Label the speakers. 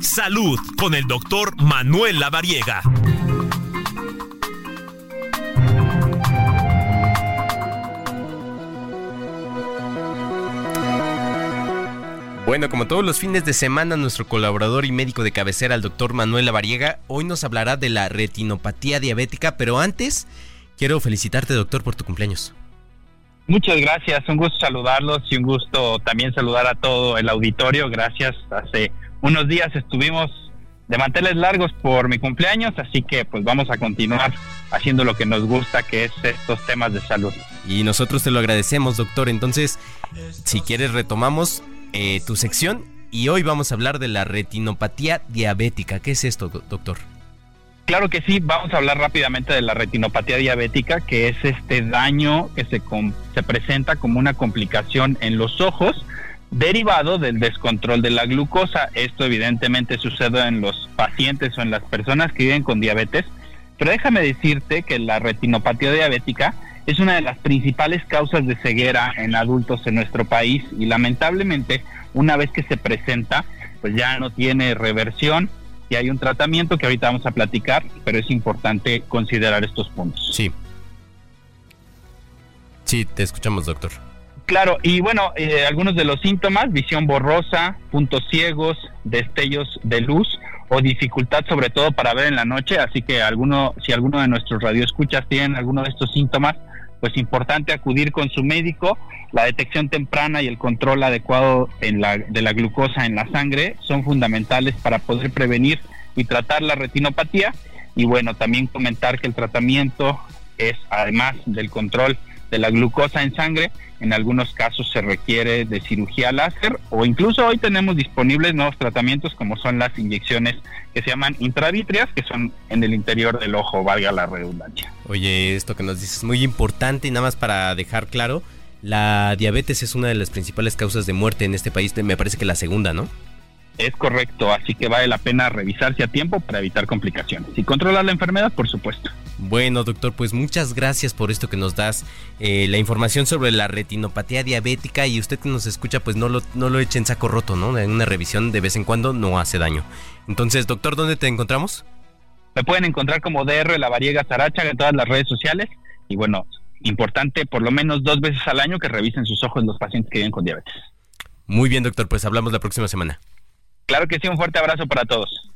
Speaker 1: Salud con el doctor Manuel Lavariega.
Speaker 2: Bueno, como todos los fines de semana, nuestro colaborador y médico de cabecera, el doctor Manuel Lavariega, hoy nos hablará de la retinopatía diabética, pero antes quiero felicitarte, doctor, por tu cumpleaños.
Speaker 3: Muchas gracias, un gusto saludarlos y un gusto también saludar a todo el auditorio. Gracias. Hace unos días estuvimos de manteles largos por mi cumpleaños, así que pues vamos a continuar haciendo lo que nos gusta, que es estos temas de salud.
Speaker 2: Y nosotros te lo agradecemos, doctor. Entonces, si quieres, retomamos eh, tu sección y hoy vamos a hablar de la retinopatía diabética. ¿Qué es esto, doctor?
Speaker 3: Claro que sí, vamos a hablar rápidamente de la retinopatía diabética, que es este daño que se, se presenta como una complicación en los ojos derivado del descontrol de la glucosa. Esto evidentemente sucede en los pacientes o en las personas que viven con diabetes, pero déjame decirte que la retinopatía diabética es una de las principales causas de ceguera en adultos en nuestro país y lamentablemente una vez que se presenta, pues ya no tiene reversión y hay un tratamiento que ahorita vamos a platicar, pero es importante considerar estos puntos.
Speaker 2: Sí. Sí, te escuchamos, doctor.
Speaker 3: Claro, y bueno, eh, algunos de los síntomas, visión borrosa, puntos ciegos, destellos de luz o dificultad sobre todo para ver en la noche, así que alguno, si alguno de nuestros radioescuchas tienen alguno de estos síntomas, pues importante acudir con su médico. La detección temprana y el control adecuado en la, de la glucosa en la sangre son fundamentales para poder prevenir y tratar la retinopatía. Y bueno, también comentar que el tratamiento es, además del control de la glucosa en sangre, en algunos casos se requiere de cirugía láser o incluso hoy tenemos disponibles nuevos tratamientos como son las inyecciones que se llaman intravítreas, que son en el interior del ojo, valga la redundancia.
Speaker 2: Oye, esto que nos dices es muy importante y nada más para dejar claro, la diabetes es una de las principales causas de muerte en este país, me parece que la segunda, ¿no?
Speaker 3: Es correcto, así que vale la pena revisarse a tiempo para evitar complicaciones y controlar la enfermedad, por supuesto.
Speaker 2: Bueno, doctor, pues muchas gracias por esto que nos das, eh, la información sobre la retinopatía diabética y usted que nos escucha, pues no lo, no lo eche en saco roto, ¿no? En una revisión de vez en cuando no hace daño. Entonces, doctor, ¿dónde te encontramos?
Speaker 3: Me pueden encontrar como DR La Variega Saracha en todas las redes sociales y bueno, importante por lo menos dos veces al año que revisen sus ojos los pacientes que viven con diabetes.
Speaker 2: Muy bien, doctor, pues hablamos la próxima semana.
Speaker 3: Claro que sí, un fuerte abrazo para todos.